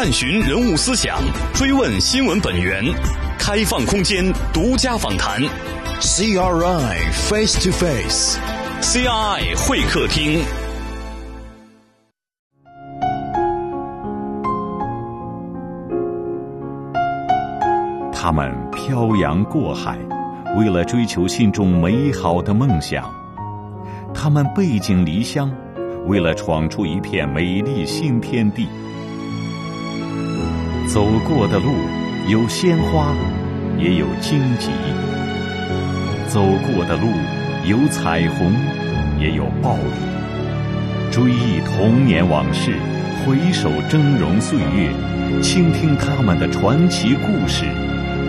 探寻人物思想，追问新闻本源，开放空间，独家访谈。CRI Face to Face，CRI 会客厅。他们漂洋过海，为了追求心中美好的梦想；他们背井离乡，为了闯出一片美丽新天地。走过的路有鲜花，也有荆棘；走过的路有彩虹，也有暴雨。追忆童年往事，回首峥嵘岁月，倾听他们的传奇故事。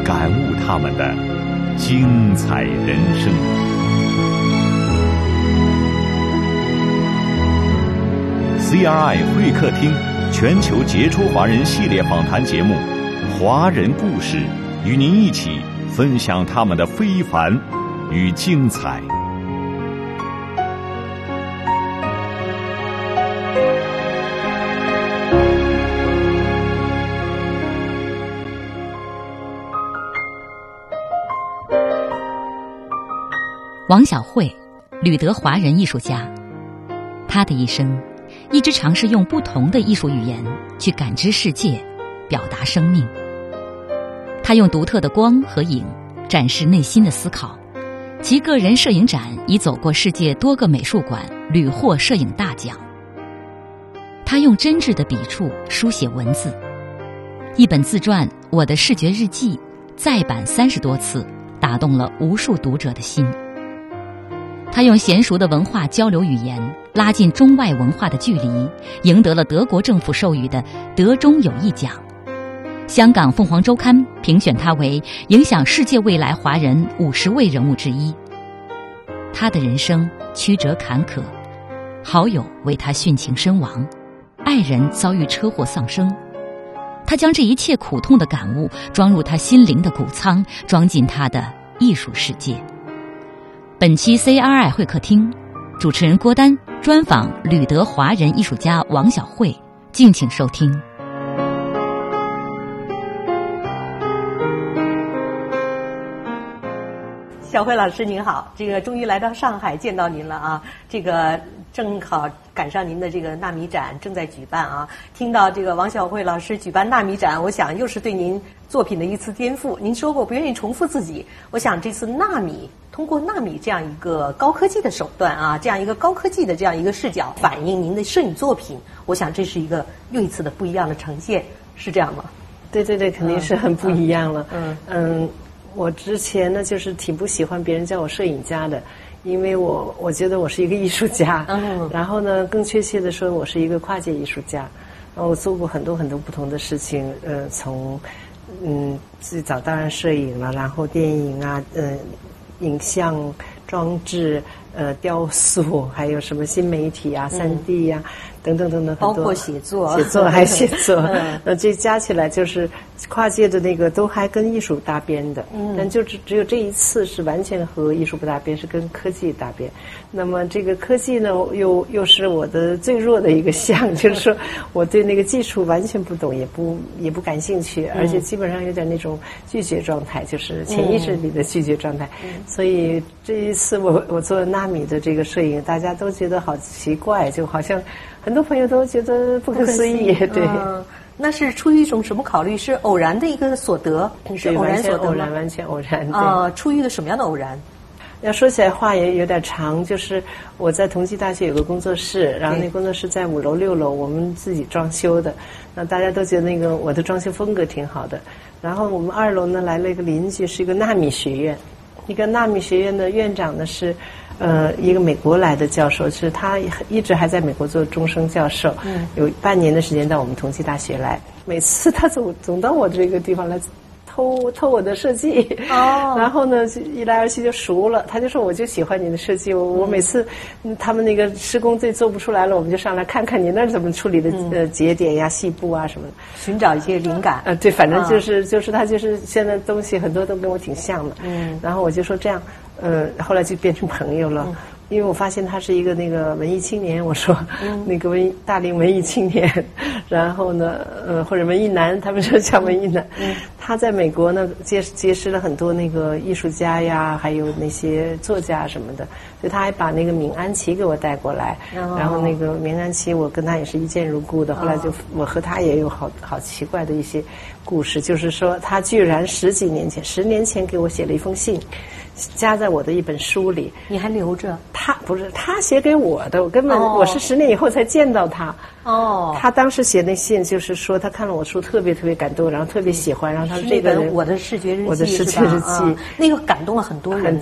感悟他们的精彩人生。CRI 会客厅全球杰出华人系列访谈节目《华人故事》，与您一起分享他们的非凡与精彩。王小慧，旅德华人艺术家。他的一生一直尝试用不同的艺术语言去感知世界，表达生命。他用独特的光和影展示内心的思考，其个人摄影展已走过世界多个美术馆，屡获摄影大奖。他用真挚的笔触书写文字，一本自传《我的视觉日记》再版三十多次，打动了无数读者的心。他用娴熟的文化交流语言，拉近中外文化的距离，赢得了德国政府授予的德中友谊奖。香港凤凰周刊评选他为影响世界未来华人五十位人物之一。他的人生曲折坎坷，好友为他殉情身亡，爱人遭遇车祸丧生。他将这一切苦痛的感悟装入他心灵的谷仓，装进他的艺术世界。本期 CRI 会客厅，主持人郭丹专访旅德华人艺术家王小慧，敬请收听。小慧老师您好，这个终于来到上海见到您了啊！这个正好赶上您的这个纳米展正在举办啊！听到这个王小慧老师举办纳米展，我想又是对您作品的一次颠覆。您说过不愿意重复自己，我想这次纳米。通过纳米这样一个高科技的手段啊，这样一个高科技的这样一个视角反映您的摄影作品，我想这是一个又一次的不一样的呈现，是这样吗？对对对，肯定是很不一样了。嗯嗯，我之前呢就是挺不喜欢别人叫我摄影家的，因为我我觉得我是一个艺术家。嗯。然后呢，更确切的说，我是一个跨界艺术家。然后我做过很多很多不同的事情，呃，从嗯最早当然摄影了，然后电影啊，嗯。影像装置、呃，雕塑，还有什么新媒体啊、三 D 呀，等等等等，包括写作，写作还写作，那这加起来就是跨界的那个，都还跟艺术搭边的。嗯，但就只只有这一次是完全和艺术不搭边，是跟科技搭边。那么这个科技呢，又又是我的最弱的一个项，就是说我对那个技术完全不懂，也不也不感兴趣，而且基本上有点那种拒绝状态，就是潜意识里的拒绝状态。所以这一次我我做纳米的这个摄影，大家都觉得好奇怪，就好像很多朋友都觉得不可思议。对，那是出于一种什么考虑？是偶然的一个所得？是偶然所得偶然，完全偶然。啊，出于一个什么样的偶然？要说起来话也有点长，就是我在同济大学有个工作室，然后那工作室在五楼六楼，我们自己装修的。那大家都觉得那个我的装修风格挺好的。然后我们二楼呢来了一个邻居，是一个纳米学院，一个纳米学院的院长呢是呃一个美国来的教授，是他一直还在美国做终生教授，有半年的时间到我们同济大学来，每次他总总到我这个地方来。偷偷我的设计，哦，然后呢，一来二去就熟了。他就说：“我就喜欢你的设计。我我每次他们那个施工队做不出来了，我们就上来看看你那儿怎么处理的呃节点呀、细部啊什么的，寻找一些灵感。呃，对，反正就是就是他就是现在东西很多都跟我挺像的。嗯，然后我就说这样，呃，后来就变成朋友了。因为我发现他是一个那个文艺青年，我说那个文艺大龄文艺青年，然后呢，呃，或者文艺男，他们说叫文艺男。他在美国呢，结结识了很多那个艺术家呀，还有那些作家什么的，所以他还把那个闵安琪给我带过来。然后那个闵安琪，我跟他也是一见如故的。后来就我和他也有好好奇怪的一些故事，就是说他居然十几年前、十年前给我写了一封信。夹在我的一本书里，你还留着？他不是他写给我的，我根本我是十年以后才见到他。哦，他当时写那信就是说他看了我书特别特别感动，然后特别喜欢，然后他说这个我的视觉日记，我的视觉日记，那个感动了 很多人，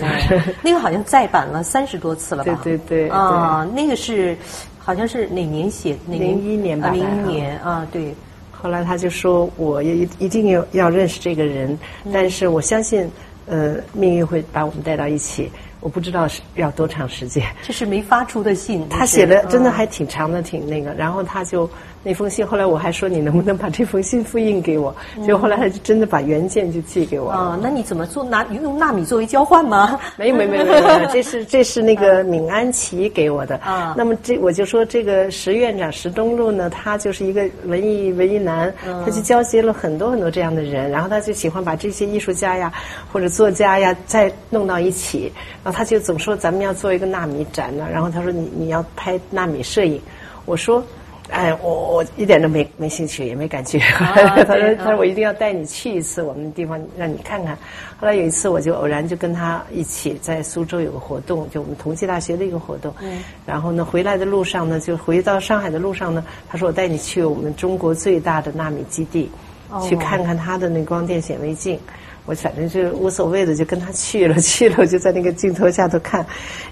那个好像再版了三十多次了吧？对对对，啊，那个是好像是哪年写？零一年吧？零一年啊，对。后来他就说我也一定要要认识这个人，但是我相信。呃，命运会把我们带到一起。我不知道是要多长时间。这是没发出的信。他写的真的还挺长的，挺那个。然后他就那封信，后来我还说你能不能把这封信复印给我？结果后来他就真的把原件就寄给我。啊，那你怎么做？拿用纳米作为交换吗？没有没有没有没有，这是这是那个闵安琪给我的。啊。那么这我就说这个石院长石东路呢，他就是一个文艺文艺男，他就交接了很多很多这样的人，然后他就喜欢把这些艺术家呀或者作家呀再弄到一起，然后。他就总说咱们要做一个纳米展呢，然后他说你你要拍纳米摄影，我说，哎，我我一点都没没兴趣，也没感觉。他说他说我一定要带你去一次我们的地方，让你看看。后来有一次我就偶然就跟他一起在苏州有个活动，就我们同济大学的一个活动。嗯。然后呢，回来的路上呢，就回到上海的路上呢，他说我带你去我们中国最大的纳米基地，去看看他的那光电显微镜。我反正就无所谓的，就跟他去了，去了我就在那个镜头下头看，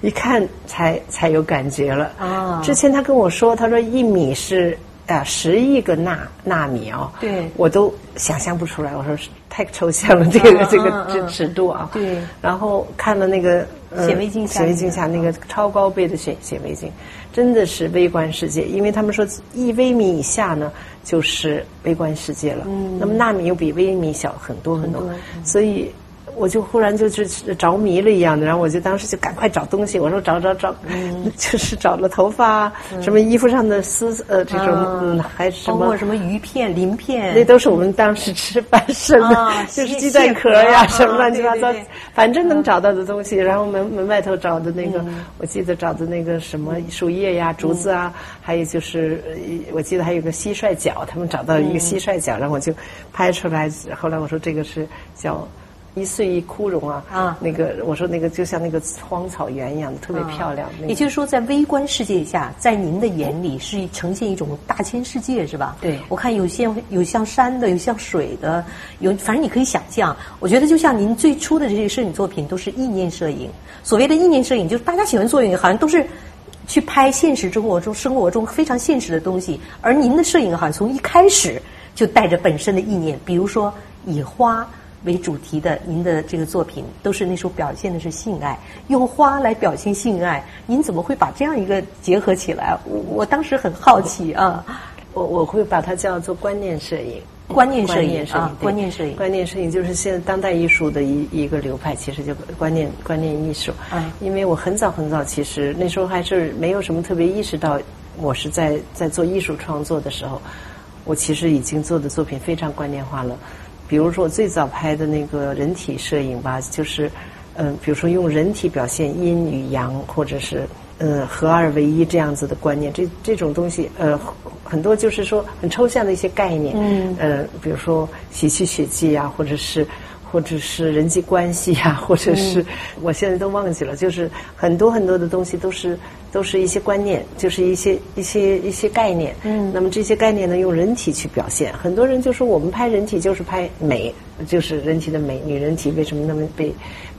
一看才才有感觉了。啊！之前他跟我说，他说一米是啊十亿个纳纳米哦。对。我都想象不出来，我说太抽象了，这个这个这尺度啊。对。然后看了那个显微镜下，显微镜下那个超高倍的显显微镜，真的是微观世界，因为他们说一微米以下呢。就是微观世界了，嗯那么纳米又比微米小很多很多，所以。我就忽然就是着迷了一样的，然后我就当时就赶快找东西，我说找找找，就是找了头发，什么衣服上的丝呃这种，嗯，还什么，包括什么鱼片、鳞片，那都是我们当时吃饭剩的，就是鸡蛋壳呀，什么乱七八糟，反正能找到的东西。然后门门外头找的那个，我记得找的那个什么树叶呀、竹子啊，还有就是我记得还有个蟋蟀脚，他们找到一个蟋蟀脚，然后我就拍出来。后来我说这个是叫。一岁一枯荣啊！啊，那个我说那个就像那个荒草原一样的，特别漂亮。也就是说，在微观世界下，在您的眼里是呈现一种大千世界，是吧？对。我看有像有像山的，有像水的，有反正你可以想象。我觉得就像您最初的这些摄影作品都是意念摄影。所谓的意念摄影，就是大家喜欢做影，好像都是去拍现实生活中生活中非常现实的东西。而您的摄影好像从一开始就带着本身的意念，比如说以花。为主题的您的这个作品，都是那时候表现的是性爱，用花来表现性爱，您怎么会把这样一个结合起来？我我当时很好奇啊，我我会把它叫做观念摄影，观念摄影啊，观念摄影，观念摄影就是现在当代艺术的一一个流派，其实就观念观念艺术。嗯，因为我很早很早，其实那时候还是没有什么特别意识到，我是在在做艺术创作的时候，我其实已经做的作品非常观念化了。比如说我最早拍的那个人体摄影吧，就是，嗯，比如说用人体表现阴与阳，或者是嗯合二为一这样子的观念，这这种东西，呃，很多就是说很抽象的一些概念，嗯，呃，比如说洗去血迹啊，或者是。或者是人际关系呀，或者是我现在都忘记了，就是很多很多的东西都是都是一些观念，就是一些一些一些概念。嗯，那么这些概念呢，用人体去表现。很多人就说我们拍人体就是拍美，就是人体的美。女人体为什么那么被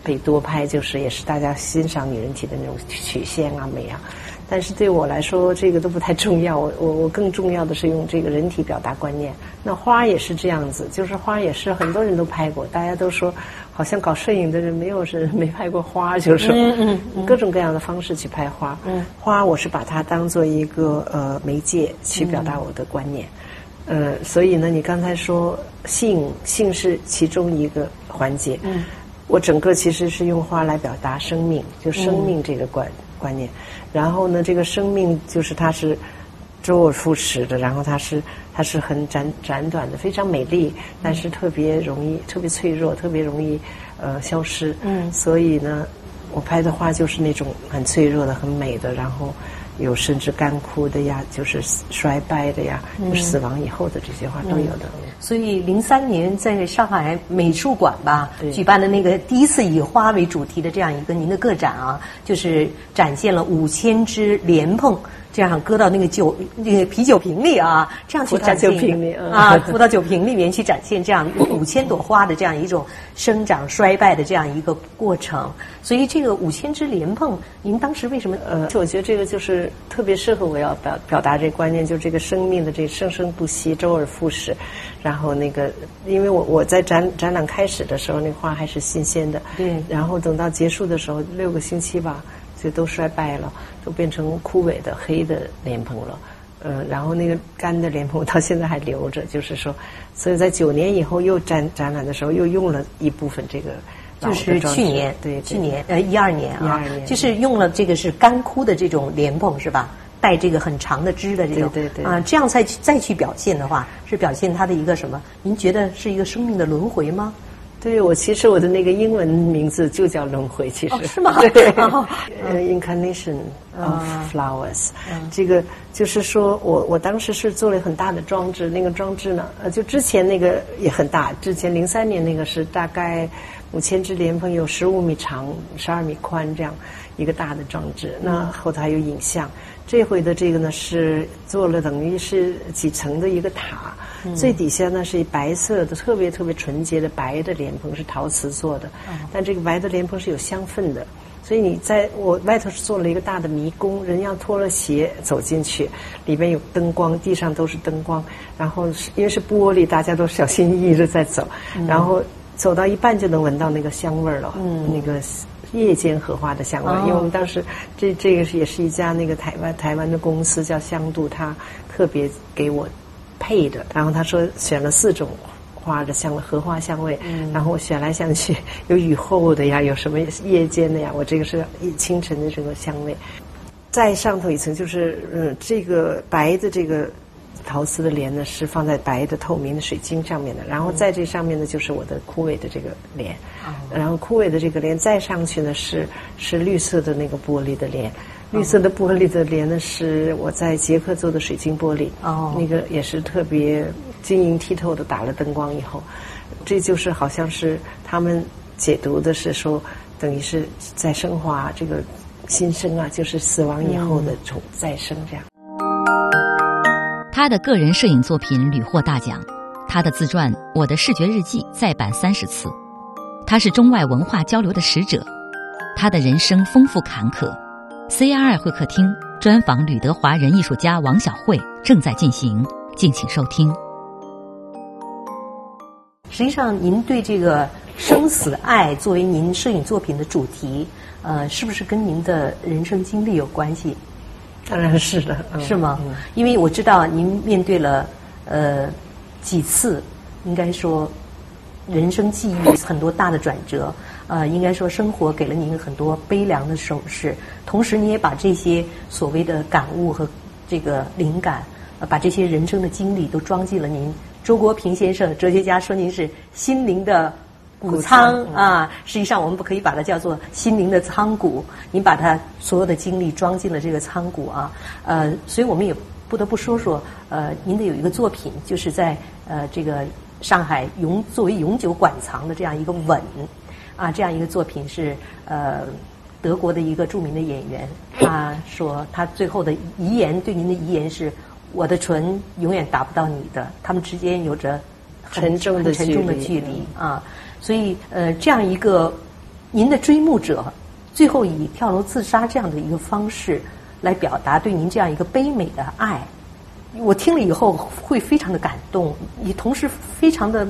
被多拍？就是也是大家欣赏女人体的那种曲线啊、美啊。但是对我来说，这个都不太重要。我我我更重要的是用这个人体表达观念。那花也是这样子，就是花也是很多人都拍过。大家都说，好像搞摄影的人没有是 没拍过花，就是各种各样的方式去拍花。花我是把它当做一个呃媒介去表达我的观念。呃，所以呢，你刚才说性性是其中一个环节。嗯我整个其实是用花来表达生命，就生命这个观观念。然后呢，这个生命就是它是周而复始的，然后它是它是很辗辗短的，非常美丽，但是特别容易特别脆弱，特别容易呃消失。嗯，所以呢，我拍的画就是那种很脆弱的、很美的，然后。有甚至干枯的呀，就是衰败的呀，就是死亡以后的这些花都有的。所以零三年在上海美术馆吧举办的那个第一次以花为主题的这样一个您的个展啊，就是展现了五千只莲蓬。这样搁到那个酒那个啤酒瓶里啊，这样去展现啊，葡萄酒瓶里面去展现这样五千朵花的这样一种生长衰败的这样一个过程。所以这个五千只莲蓬，您当时为什么？呃，我觉得这个就是特别适合我要表表达这个观念，就是这个生命的这生生不息，周而复始。然后那个，因为我我在展展览开始的时候，那花还是新鲜的，对。然后等到结束的时候，六个星期吧。就都衰败了，都变成枯萎的黑的莲蓬了。呃，然后那个干的莲蓬到现在还留着，就是说，所以在九年以后又展展览的时候，又用了一部分这个。就是去年，对，去年呃一二年啊，就是用了这个是干枯的这种莲蓬是吧？带这个很长的枝的这种，对对啊，这样再去再去表现的话，是表现它的一个什么？您觉得是一个生命的轮回吗？对，我其实我的那个英文名字就叫轮回，其实。是吗？对，呃，incarnation of flowers，这个就是说我我当时是做了很大的装置，那个装置呢，呃，就之前那个也很大，之前零三年那个是大概五千只莲蓬，有十五米长，十二米宽这样一个大的装置，那后头还有影像。这回的这个呢是做了等于是几层的一个塔。最底下呢是白色的，特别特别纯洁的白的莲蓬，是陶瓷做的。但这个白的莲蓬是有香氛的，所以你在我外头是做了一个大的迷宫，人要脱了鞋走进去，里边有灯光，地上都是灯光，然后因为是玻璃，大家都小心翼翼的在走，然后走到一半就能闻到那个香味儿了，那个夜间荷花的香味。因为我们当时这这个是也是一家那个台湾台湾的公司叫香度，他特别给我。配的，然后他说选了四种花的香味，荷花香味，然后我选来选去，有雨后的呀，有什么夜间的呀，我这个是清晨的这个香味。再上头一层就是嗯，这个白的这个陶瓷的莲呢是放在白的透明的水晶上面的，然后在这上面呢就是我的枯萎的这个莲，然后枯萎的这个莲再上去呢是是绿色的那个玻璃的莲。绿色的玻璃的帘呢，是我在捷克做的水晶玻璃，哦，那个也是特别晶莹剔透的，打了灯光以后，这就是好像是他们解读的是说，等于是在升华这个新生啊，就是死亡以后的重再生这样。他的个人摄影作品屡获大奖，他的自传《我的视觉日记》再版三十次，他是中外文化交流的使者，他的人生丰富坎坷。CRI 会客厅专访吕德华人艺术家王小慧正在进行，敬请收听。实际上，您对这个生死爱作为您摄影作品的主题，呃，是不是跟您的人生经历有关系？当然是的，是吗？因为我知道您面对了呃几次，应该说人生际遇很多大的转折。呃，应该说生活给了您很多悲凉的手势，同时你也把这些所谓的感悟和这个灵感，呃，把这些人生的经历都装进了您。周国平先生，哲学家说您是心灵的谷仓啊，实际上我们不可以把它叫做心灵的仓谷。您把它所有的经历装进了这个仓谷啊，呃，所以我们也不得不说说，呃，您的有一个作品，就是在呃这个上海永作为永久馆藏的这样一个吻。啊，这样一个作品是呃，德国的一个著名的演员，他说他最后的遗言对您的遗言是：我的唇永远达不到你的，他们之间有着沉重的沉重的距离啊。所以呃，这样一个您的追慕者，最后以跳楼自杀这样的一个方式来表达对您这样一个悲美的爱，我听了以后会非常的感动，也同时非常的。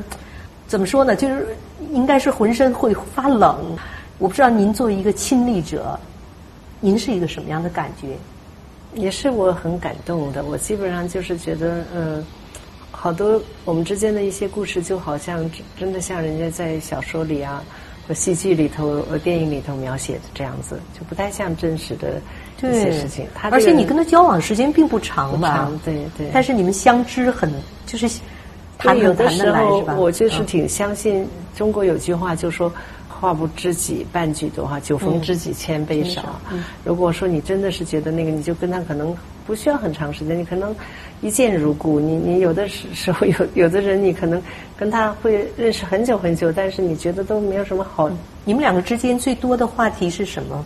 怎么说呢？就是应该是浑身会发冷。我不知道您作为一个亲历者，您是一个什么样的感觉？也是我很感动的。我基本上就是觉得，嗯，好多我们之间的一些故事，就好像真的像人家在小说里啊，戏剧里头、电影里头描写的这样子，就不太像真实的一些事情。而且你跟他交往时间并不长吧？对对。但是你们相知很，就是谈有的时候，我就是挺相信中国有句话，就说。话不知己，半句多哈；酒逢知己，千杯少。如果说你真的是觉得那个，你就跟他可能不需要很长时间，你可能一见如故。你你有的时时候有有的人，你可能跟他会认识很久很久，但是你觉得都没有什么好。你们两个之间最多的话题是什么？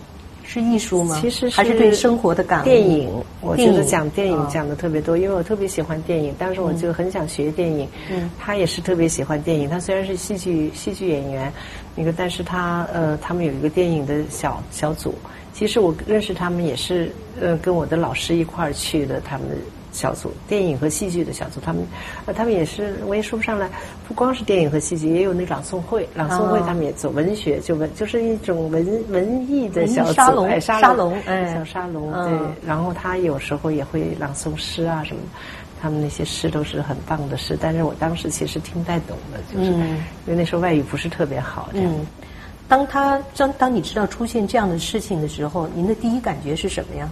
是艺术吗？其实还是对生活的感悟。电影，我觉得讲电影讲的特别多，因为我特别喜欢电影，当时我就很想学电影。嗯，他也是特别喜欢电影，他虽然是戏剧戏剧演员，那个但是他呃，他们有一个电影的小小组。其实我认识他们也是呃，跟我的老师一块儿去的，他们。小组电影和戏剧的小组，他们呃，他们也是我也说不上来，不光是电影和戏剧，也有那朗诵会，朗诵会他们也做文学，就文就是一种文文艺的小组，哎，沙龙，哎，小沙龙，对。然后他有时候也会朗诵诗啊什么，他们那些诗都是很棒的诗，但是我当时其实听不太懂的，就是因为那时候外语不是特别好。嗯，当他当当你知道出现这样的事情的时候，您的第一感觉是什么呀？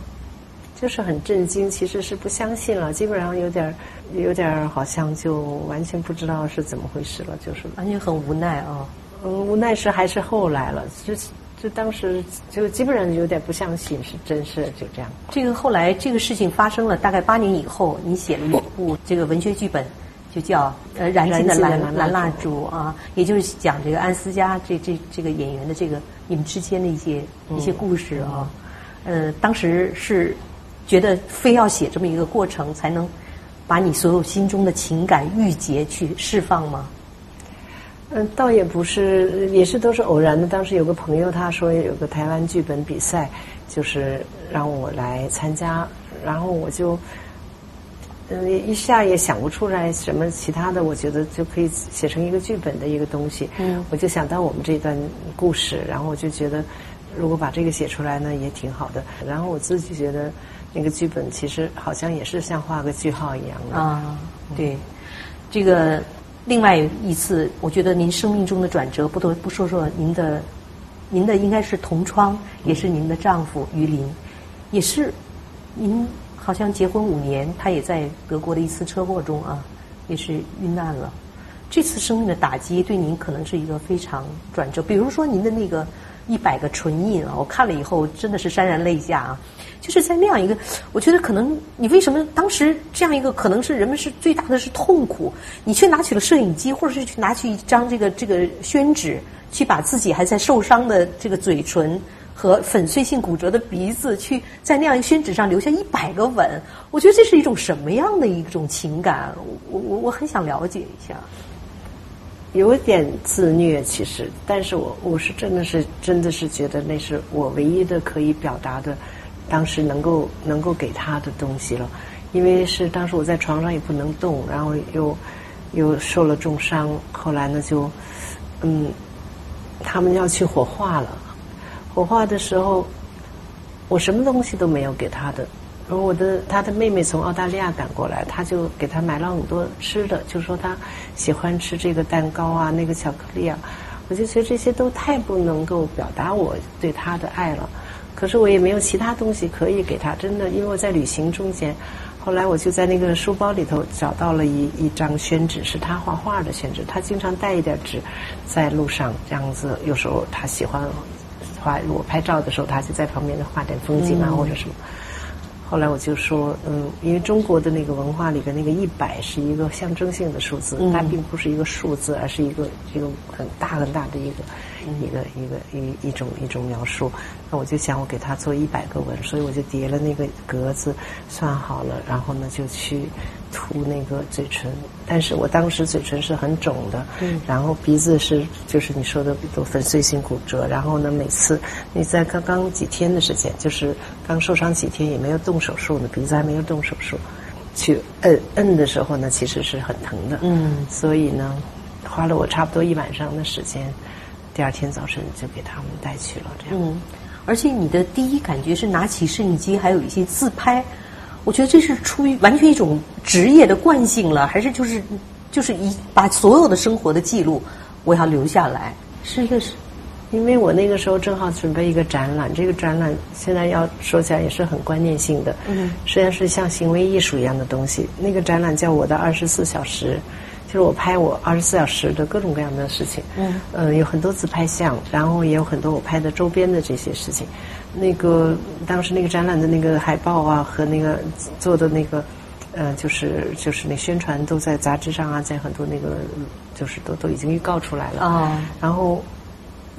就是很震惊，其实是不相信了，基本上有点有点好像就完全不知道是怎么回事了，就是完全很无奈啊。嗯，无奈是还是后来了，就就当时就基本上有点不相信是真事，就这样。这个后来这个事情发生了，大概八年以后，你写了一部这个文学剧本，就叫呃《燃尽的蓝蓝蜡烛》啊，也就是讲这个安思佳这这这个演员的这个你们之间的一些一些故事啊。呃，当时是。觉得非要写这么一个过程，才能把你所有心中的情感郁结去释放吗？嗯，倒也不是，也是都是偶然的。当时有个朋友他说有个台湾剧本比赛，就是让我来参加，然后我就嗯一下也想不出来什么其他的，我觉得就可以写成一个剧本的一个东西。嗯，我就想到我们这段故事，然后我就觉得如果把这个写出来呢，也挺好的。然后我自己觉得。那个剧本其实好像也是像画个句号一样的。啊，对，这个另外一次，我觉得您生命中的转折，不得不说说您的，您的应该是同窗，也是您的丈夫于林，也是您好像结婚五年，他也在德国的一次车祸中啊，也是遇难了。这次生命的打击对您可能是一个非常转折，比如说您的那个一百个唇印啊，我看了以后真的是潸然泪下啊。就是在那样一个，我觉得可能你为什么当时这样一个可能是人们是最大的是痛苦，你却拿起了摄影机，或者是去拿去一张这个这个宣纸，去把自己还在受伤的这个嘴唇和粉碎性骨折的鼻子，去在那样一个宣纸上留下一百个吻，我觉得这是一种什么样的一种情感？我我我很想了解一下。有点自虐，其实，但是我我是真的是真的是觉得那是我唯一的可以表达的。当时能够能够给他的东西了，因为是当时我在床上也不能动，然后又又受了重伤，后来呢就嗯，他们要去火化了，火化的时候我什么东西都没有给他的，然后我的他的妹妹从澳大利亚赶过来，他就给他买了很多吃的，就说他喜欢吃这个蛋糕啊，那个巧克力啊，我就觉得这些都太不能够表达我对他的爱了。可是我也没有其他东西可以给他，真的，因为我在旅行中间，后来我就在那个书包里头找到了一一张宣纸，是他画画的宣纸，他经常带一点纸，在路上这样子，有时候他喜欢画，我拍照的时候，他就在旁边画点风景啊或者什么。后来我就说，嗯，因为中国的那个文化里边，那个一百是一个象征性的数字，它并不是一个数字，而是一个一个很大很大的一个一个一个一一种一种描述。那我就想，我给他做一百个纹，所以我就叠了那个格子，算好了，然后呢就去。涂那个嘴唇，但是我当时嘴唇是很肿的，嗯，然后鼻子是就是你说的都粉碎性骨折，然后呢，每次你在刚刚几天的时间，就是刚受伤几天，也没有动手术呢，鼻子还没有动手术，去摁摁的时候呢，其实是很疼的，嗯，所以呢，花了我差不多一晚上的时间，第二天早晨就给他们带去了，这样，嗯，而且你的第一感觉是拿起摄影机，还有一些自拍。我觉得这是出于完全一种职业的惯性了，还是就是就是一把所有的生活的记录我要留下来，是一个是因为我那个时候正好准备一个展览，这个展览现在要说起来也是很观念性的，嗯，实际上是像行为艺术一样的东西。那个展览叫我的二十四小时，就是我拍我二十四小时的各种各样的事情，嗯，呃，有很多自拍像，然后也有很多我拍的周边的这些事情。那个当时那个展览的那个海报啊和那个做的那个，呃，就是就是那宣传都在杂志上啊，在很多那个就是都都已经预告出来了啊，然后。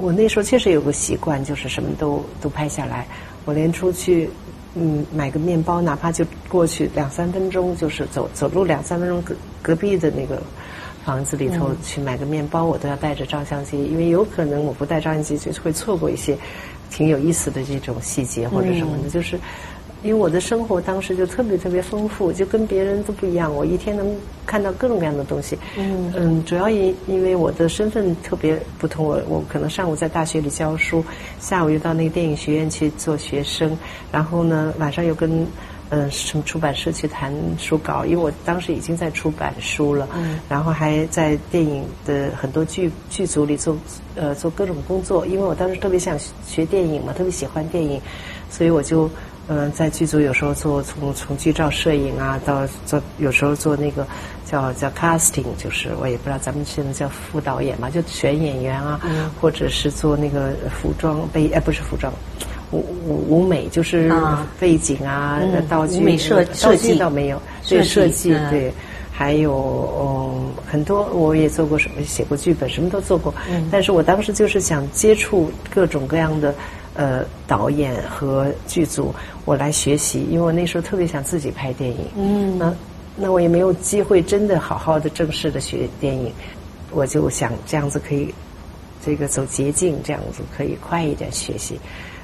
我那时候确实有个习惯，就是什么都都拍下来。我连出去，嗯，买个面包，哪怕就过去两三分钟，就是走走路两三分钟，隔隔壁的那个房子里头去买个面包，我都要带着照相机，因为有可能我不带照相机就会错过一些挺有意思的这种细节或者什么的，就是。因为我的生活当时就特别特别丰富，就跟别人都不一样。我一天能看到各种各样的东西。嗯嗯，主要因因为我的身份特别不同，我我可能上午在大学里教书，下午又到那个电影学院去做学生，然后呢晚上又跟嗯什么出版社去谈书稿，因为我当时已经在出版书了。嗯，然后还在电影的很多剧剧组里做呃做各种工作，因为我当时特别想学电影嘛，特别喜欢电影，所以我就。嗯，在剧组有时候做从从剧照摄影啊，到做有时候做那个叫叫 casting，就是我也不知道咱们现在叫副导演嘛，就选演员啊，或者是做那个服装背哎不是服装，舞舞舞美就是背景啊道具美设设计倒没有对设计对，还有嗯很多我也做过什么写过剧本什么都做过，但是我当时就是想接触各种各样的。呃，导演和剧组，我来学习，因为我那时候特别想自己拍电影。嗯，那那我也没有机会真的好好的正式的学电影，我就想这样子可以，这个走捷径，这样子可以快一点学习。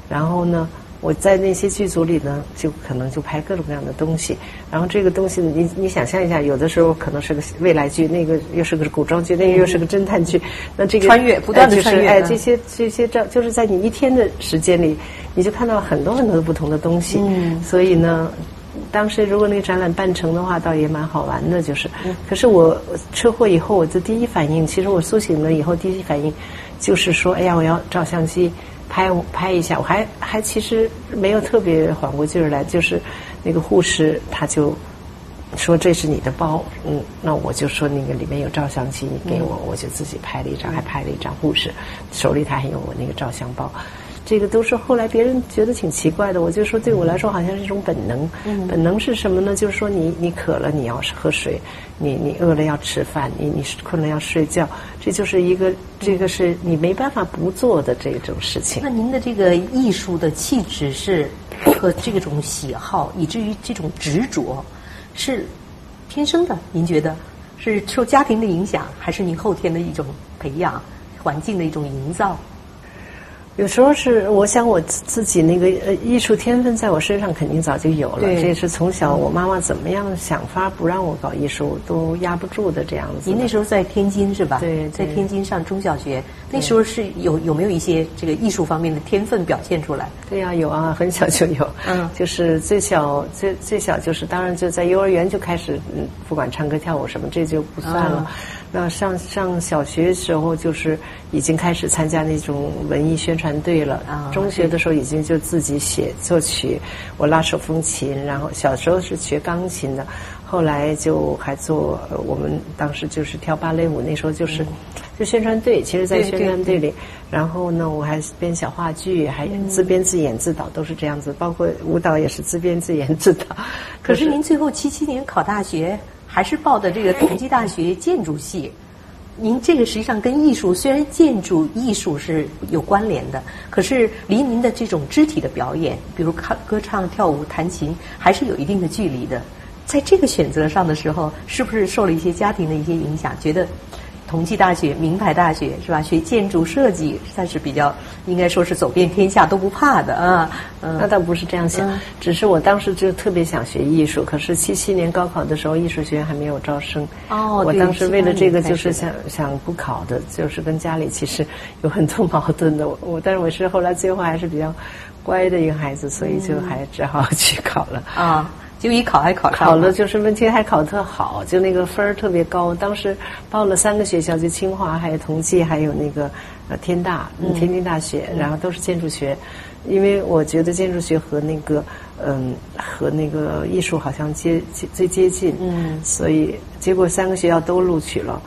然后呢？我在那些剧组里呢，就可能就拍各种各样的东西。然后这个东西，你你想象一下，有的时候可能是个未来剧，那个又是个古装剧，那个又是个侦探剧。那这个穿越不断的穿越，哎，这些这些照就是在你一天的时间里，你就看到很多很多的不同的东西。嗯。所以呢，当时如果那个展览办成的话，倒也蛮好玩的，就是。可是我车祸以后，我的第一反应，其实我苏醒了以后，第一反应就是说，哎呀，我要照相机。拍拍一下，我还还其实没有特别缓过劲儿来，就是那个护士他就说这是你的包，嗯，那我就说那个里面有照相机，你给我，我就自己拍了一张，还拍了一张护士手里他还有我那个照相包。这个都是后来别人觉得挺奇怪的，我就说对我来说好像是一种本能。本能是什么呢？就是说你你渴了你要喝水，你你饿了要吃饭，你你困了要睡觉，这就是一个这个是你没办法不做的这种事情。那您的这个艺术的气质是和这种喜好，以至于这种执着是天生的？您觉得是受家庭的影响，还是您后天的一种培养、环境的一种营造？有时候是，我想我自己那个呃艺术天分在我身上肯定早就有了，这也是从小我妈妈怎么样想法不让我搞艺术都压不住的这样子。您那时候在天津是吧？对，在天津上中小学，那时候是有有没有一些这个艺术方面的天分表现出来？对呀，有啊，很小就有，嗯，就是最小最最小就是当然就在幼儿园就开始，嗯，不管唱歌跳舞什么这就不算了。那上上小学时候就是已经开始参加那种文艺宣传队了。啊，中学的时候已经就自己写作曲，我拉手风琴，然后小时候是学钢琴的，后来就还做我们当时就是跳芭蕾舞，那时候就是就宣传队。其实，在宣传队里，然后呢，我还编小话剧，还自编自演自导，都是这样子。包括舞蹈也是自编自演自导。可是您最后七七年考大学。还是报的这个同济大学建筑系，您这个实际上跟艺术虽然建筑艺术是有关联的，可是离您的这种肢体的表演，比如唱歌唱、跳舞、弹琴，还是有一定的距离的。在这个选择上的时候，是不是受了一些家庭的一些影响？觉得？同济大学，名牌大学是吧？学建筑设计算是比较，应该说是走遍天下都不怕的啊。嗯，那倒不是这样想，只是我当时就特别想学艺术。可是七七年高考的时候，艺术学院还没有招生。哦，我当时为了这个，就是想想不考的，就是跟家里其实有很多矛盾的。我，但是我是后来最后还是比较乖的一个孩子，所以就还只好 去考了。啊。就一考还考上考了，就是问题还考特好，就那个分儿特别高。当时报了三个学校，就清华、还有同济，还有那个呃天大、天津大学，然后都是建筑学。因为我觉得建筑学和那个嗯和那个艺术好像接接最接近，嗯，所以结果三个学校都录取了。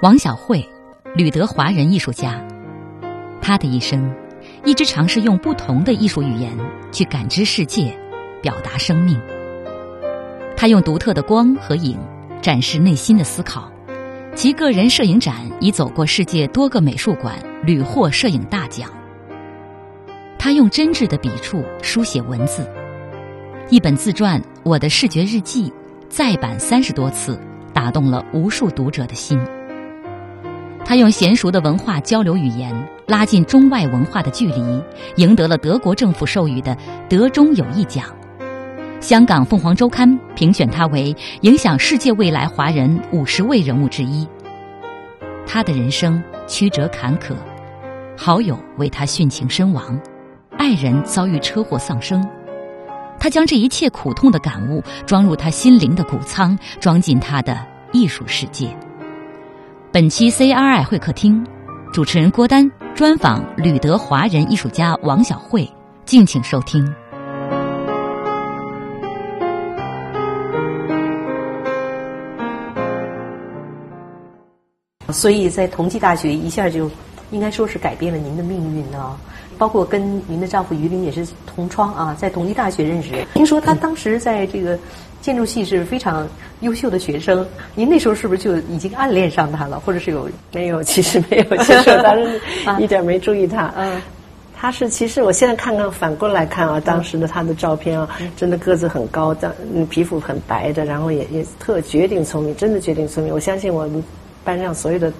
王小慧，吕德华人艺术家，他的一生一直尝试用不同的艺术语言去感知世界，表达生命。他用独特的光和影展示内心的思考，其个人摄影展已走过世界多个美术馆，屡获摄影大奖。他用真挚的笔触书写文字，一本自传《我的视觉日记》再版三十多次，打动了无数读者的心。他用娴熟的文化交流语言，拉近中外文化的距离，赢得了德国政府授予的德中友谊奖。香港凤凰周刊评选他为影响世界未来华人五十位人物之一。他的人生曲折坎坷，好友为他殉情身亡，爱人遭遇车祸丧生。他将这一切苦痛的感悟装入他心灵的谷仓，装进他的艺术世界。本期 CRI 会客厅，主持人郭丹专访旅德华人艺术家王小慧，敬请收听。所以在同济大学一下就，应该说是改变了您的命运啊！包括跟您的丈夫于林也是同窗啊，在同济大学认识。听说他当时在这个。建筑系是非常优秀的学生，您那时候是不是就已经暗恋上他了，或者是有没有？其实没有，其实当时 一点没注意他。嗯，他是其实我现在看看反过来看啊，当时的他的照片啊，真的个子很高，但皮肤很白的，然后也也特绝顶聪明，真的绝顶聪明。我相信我们班上所有的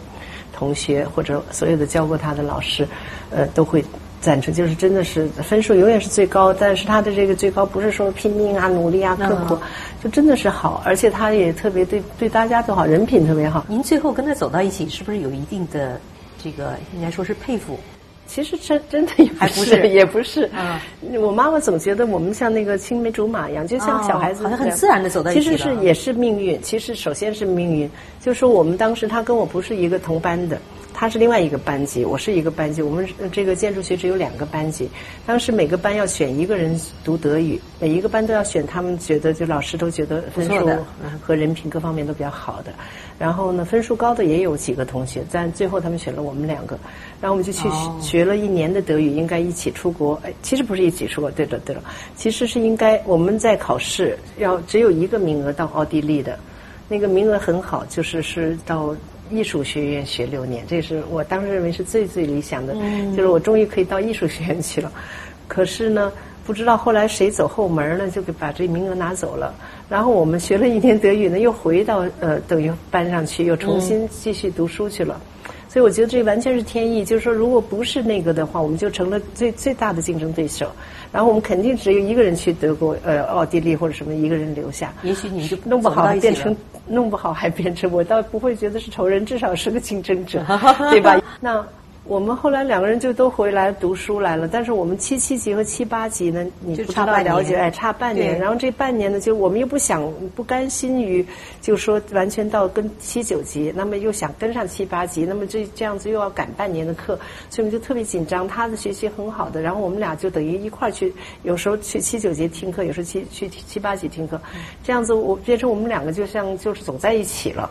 同学或者所有的教过他的老师，呃，都会。赞成就是真的是分数永远是最高，但是他的这个最高不是说拼命啊、努力啊、刻苦，就真的是好，而且他也特别对对大家都好，人品特别好。您最后跟他走到一起，是不是有一定的这个应该说是佩服？其实真真的也不是，也不是。啊，我妈妈总觉得我们像那个青梅竹马一样，就像小孩子，好像很自然的走到一起其实是也是命运，其实首先是命运，就是说我们当时他跟我不是一个同班的。他是另外一个班级，我是一个班级。我们这个建筑学只有两个班级，当时每个班要选一个人读德语，每一个班都要选他们觉得就老师都觉得分数和人品各方面都比较好的。然后呢，分数高的也有几个同学，但最后他们选了我们两个。然后我们就去学了一年的德语，应该一起出国。哎，其实不是一起出国，对了对了，其实是应该我们在考试要只有一个名额到奥地利的，那个名额很好，就是是到。艺术学院学六年，这是我当时认为是最最理想的，就是我终于可以到艺术学院去了。可是呢，不知道后来谁走后门呢，就给把这名额拿走了。然后我们学了一年德语呢，又回到呃等于班上去，又重新继续读书去了。所以我觉得这完全是天意，就是说，如果不是那个的话，我们就成了最最大的竞争对手。然后我们肯定只有一个人去德国、呃奥地利或者什么，一个人留下。也许你就弄不好变成，弄不好还变成，我倒不会觉得是仇人，至少是个竞争者，对吧？那。我们后来两个人就都回来读书来了，但是我们七七级和七八级呢，你不知道了解，哎，差半年。然后这半年呢，就我们又不想不甘心于，就说完全到跟七九级，那么又想跟上七八级，那么这这样子又要赶半年的课，所以我们就特别紧张。他的学习很好的，然后我们俩就等于一块儿去，有时候去七九级听课，有时候去去七八级听课，这样子我变成我们两个就像就是总在一起了，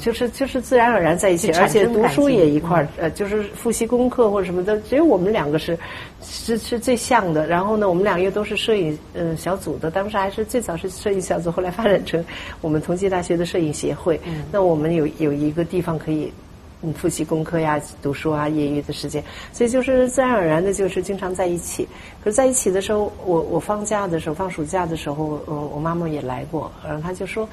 就是就是自然而然在一起，而且读书也一块儿，呃，就是。复习功课或者什么的，只有我们两个是是是最像的。然后呢，我们两个又都是摄影呃小组的，当时还是最早是摄影小组，后来发展成我们同济大学的摄影协会。那我们有有一个地方可以嗯复习功课呀、读书啊、业余的时间，所以就是自然而然的，就是经常在一起。可是在一起的时候，我我放假的时候，放暑假的时候，嗯，我妈妈也来过，然后她就说。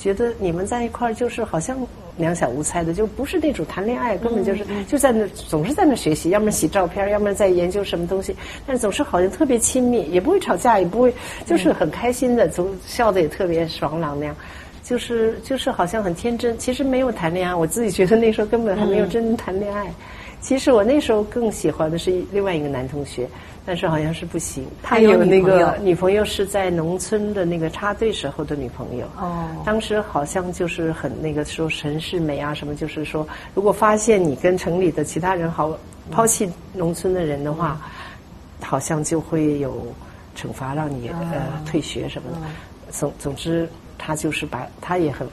觉得你们在一块儿就是好像两小无猜的，就不是那种谈恋爱，根本就是就在那总是在那学习，要么洗照片，要么在研究什么东西，但总是好像特别亲密，也不会吵架，也不会，就是很开心的，总笑的也特别爽朗那样，就是就是好像很天真。其实没有谈恋爱，我自己觉得那时候根本还没有真谈恋爱。其实我那时候更喜欢的是另外一个男同学，但是好像是不行。他有那个女朋友是在农村的那个插队时候的女朋友。哦。当时好像就是很那个说城市美啊什么，就是说如果发现你跟城里的其他人好抛弃农村的人的话，好像就会有惩罚，让你呃退学什么的。总总之。他就是把，他也很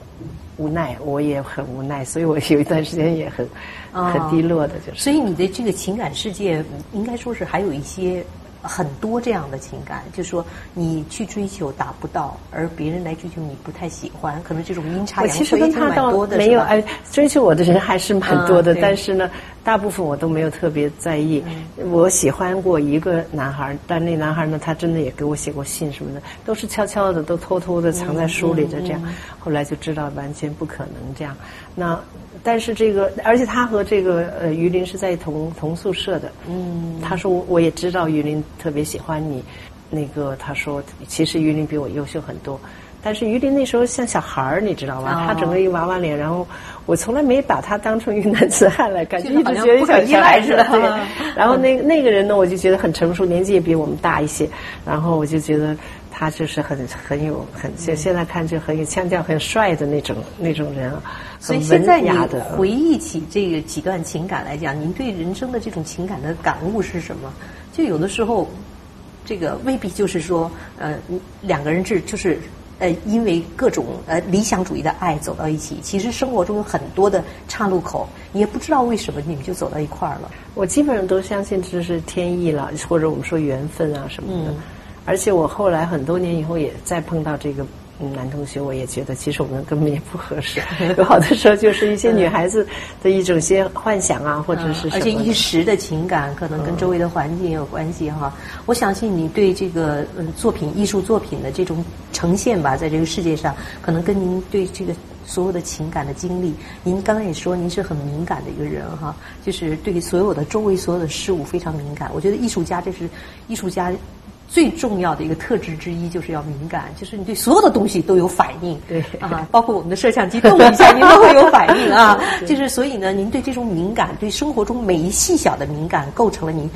无奈，我也很无奈，所以我有一段时间也很很低落的，就是。所以你的这个情感世界，应该说是还有一些。很多这样的情感，就是说你去追求达不到，而别人来追求你不太喜欢，可能这种阴差阳错也蛮多的。没有哎，追求我的人还是蛮多的，但是呢，大部分我都没有特别在意。我喜欢过一个男孩，但那男孩呢，他真的也给我写过信什么的，都是悄悄的，都偷偷的藏在书里的这样。后来就知道完全不可能这样。那。但是这个，而且他和这个呃于林是在同同宿舍的。嗯，他说我也知道于林特别喜欢你，那个他说其实于林比我优秀很多，但是于林那时候像小孩儿，你知道吧？他整个一娃娃脸，然后我从来没把他当成一个男子汉来感觉，一直觉得小依赖似的。对，然后那那个人呢，我就觉得很成熟，年纪也比我们大一些，然后我就觉得。他就是很很有很现现在看就很有腔调很帅的那种那种人，所以现在你回忆起这个几段情感来讲，您对人生的这种情感的感悟是什么？就有的时候，这个未必就是说，呃，两个人是就是呃，因为各种呃理想主义的爱走到一起。其实生活中有很多的岔路口，也不知道为什么你们就走到一块儿了。我基本上都相信这是天意了，或者我们说缘分啊什么的。而且我后来很多年以后也再碰到这个男同学，我也觉得其实我们根本也不合适。有 好多时候就是一些女孩子的一种些幻想啊，或者是而且一时的情感可能跟周围的环境也有关系哈。我相信你对这个嗯作品艺术作品的这种呈现吧，在这个世界上，可能跟您对这个所有的情感的经历，您刚才也说您是很敏感的一个人哈，就是对所有的周围所有的事物非常敏感。我觉得艺术家这是艺术家。最重要的一个特质之一就是要敏感，就是你对所有的东西都有反应，对啊，包括我们的摄像机动一下，您都会有反应啊。就是所以呢，您对这种敏感，对生活中每一细小的敏感，构成了您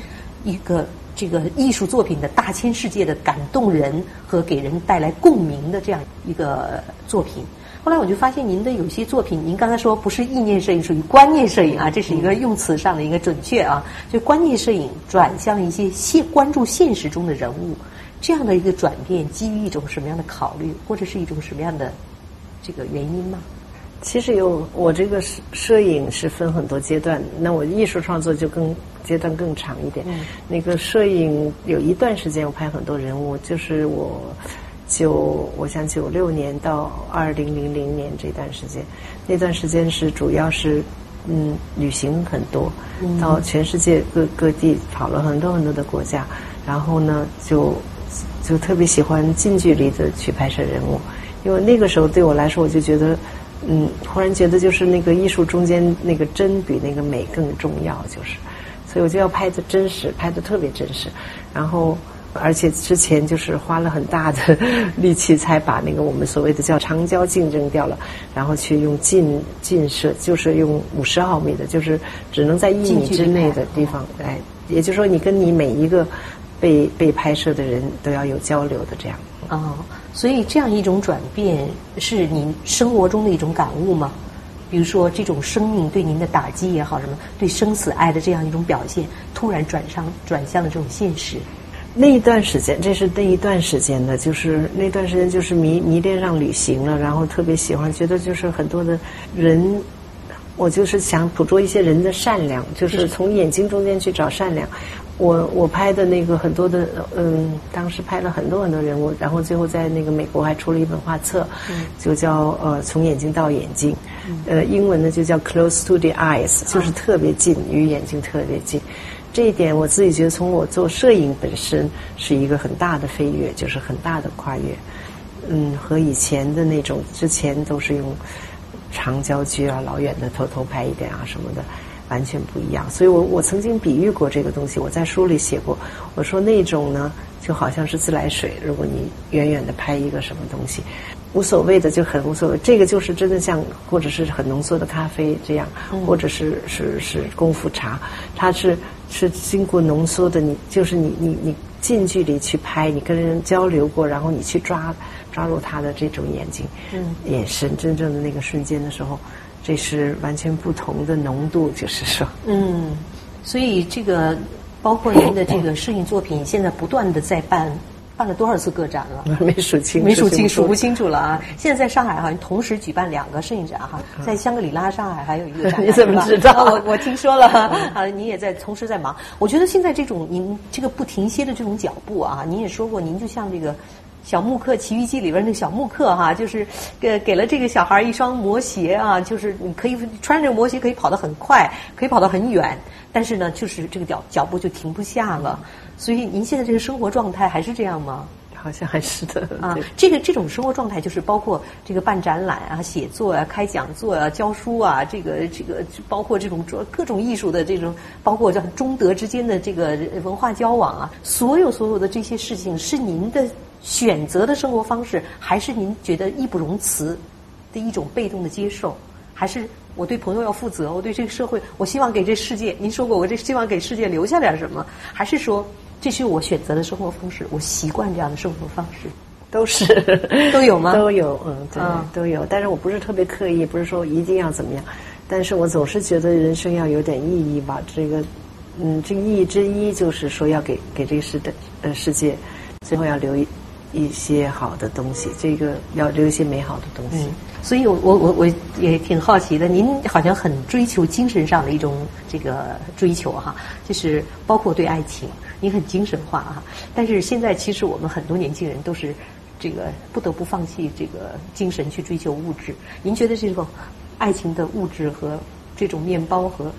一个这个艺术作品的大千世界的感动人和给人带来共鸣的这样一个作品。后来我就发现，您的有些作品，您刚才说不是意念摄影，属于观念摄影啊，这是一个用词上的一个准确啊。就观念摄影转向一些现关注现实中的人物，这样的一个转变，基于一种什么样的考虑，或者是一种什么样的这个原因吗？其实有，我这个摄摄影是分很多阶段，那我艺术创作就更阶段更长一点。那个摄影有一段时间我拍很多人物，就是我。九，我想九六年到二零零零年这段时间，那段时间是主要是嗯旅行很多，到全世界各各地跑了很多很多的国家，然后呢就就特别喜欢近距离的去拍摄人物，因为那个时候对我来说，我就觉得嗯，忽然觉得就是那个艺术中间那个真比那个美更重要，就是，所以我就要拍的真实，拍的特别真实，然后。而且之前就是花了很大的 力气才把那个我们所谓的叫长焦镜扔掉了，然后去用近近摄，就是用五十毫米的，就是只能在一米之内的地方，来，也就是说你跟你每一个被被拍摄的人都要有交流的这样。哦，所以这样一种转变是您生活中的一种感悟吗？比如说这种生命对您的打击也好，什么对生死爱的这样一种表现，突然转上转向了这种现实。那一段时间，这是那一段时间的，就是那段时间就是迷迷恋上旅行了，然后特别喜欢，觉得就是很多的人，我就是想捕捉一些人的善良，就是从眼睛中间去找善良。我我拍的那个很多的，嗯，当时拍了很多很多人物，然后最后在那个美国还出了一本画册，就叫呃从眼睛到眼睛，呃英文呢就叫 Close to the Eyes，就是特别近，与眼睛特别近。这一点我自己觉得，从我做摄影本身是一个很大的飞跃，就是很大的跨越。嗯，和以前的那种之前都是用长焦距啊、老远的偷偷拍一点啊什么的，完全不一样。所以我我曾经比喻过这个东西，我在书里写过，我说那种呢就好像是自来水，如果你远远的拍一个什么东西，无所谓的就很无所谓，这个就是真的像或者是很浓缩的咖啡这样，或者是是是功夫茶，它是是经过浓缩的，你就是你你你近距离去拍，你跟人交流过，然后你去抓抓住他的这种眼睛，嗯眼神真正的那个瞬间的时候，这是完全不同的浓度，就是说，嗯，所以这个包括您的这个摄影作品，现在不断的在办。办了多少次个展了？没数清，没数清，数不清楚了啊！现在在上海好像同时举办两个摄影展哈，在香格里拉上海还有一个展，你怎么知道？我我听说了 啊，你也在同时在忙。我觉得现在这种您这个不停歇的这种脚步啊，您也说过，您就像这个。小木刻奇遇记里边那个小木刻哈，就是给给了这个小孩一双魔鞋啊，就是你可以穿着魔鞋可以跑得很快，可以跑得很远，但是呢，就是这个脚脚步就停不下了。所以您现在这个生活状态还是这样吗？好像还是的啊。这个这种生活状态就是包括这个办展览啊、写作啊、开讲座啊、教书啊，这个这个包括这种各种艺术的这种，包括叫中德之间的这个文化交往啊，所有所有的这些事情是您的。选择的生活方式，还是您觉得义不容辞的一种被动的接受？还是我对朋友要负责？我对这个社会，我希望给这世界，您说过我这希望给世界留下点什么？还是说这是我选择的生活方式？我习惯这样的生活方式？都是 都有吗？都有，嗯，对，都有。但是我不是特别刻意，不是说一定要怎么样。但是我总是觉得人生要有点意义吧。这个，嗯，这个意义之一就是说要给给这个世的呃世界，最后要留一。一些好的东西，这个要留一些美好的东西。所以，我我我我也挺好奇的。您好像很追求精神上的一种这个追求哈，就是包括对爱情，您很精神化啊。但是现在，其实我们很多年轻人都是这个不得不放弃这个精神去追求物质。您觉得这种爱情的物质和这种面包和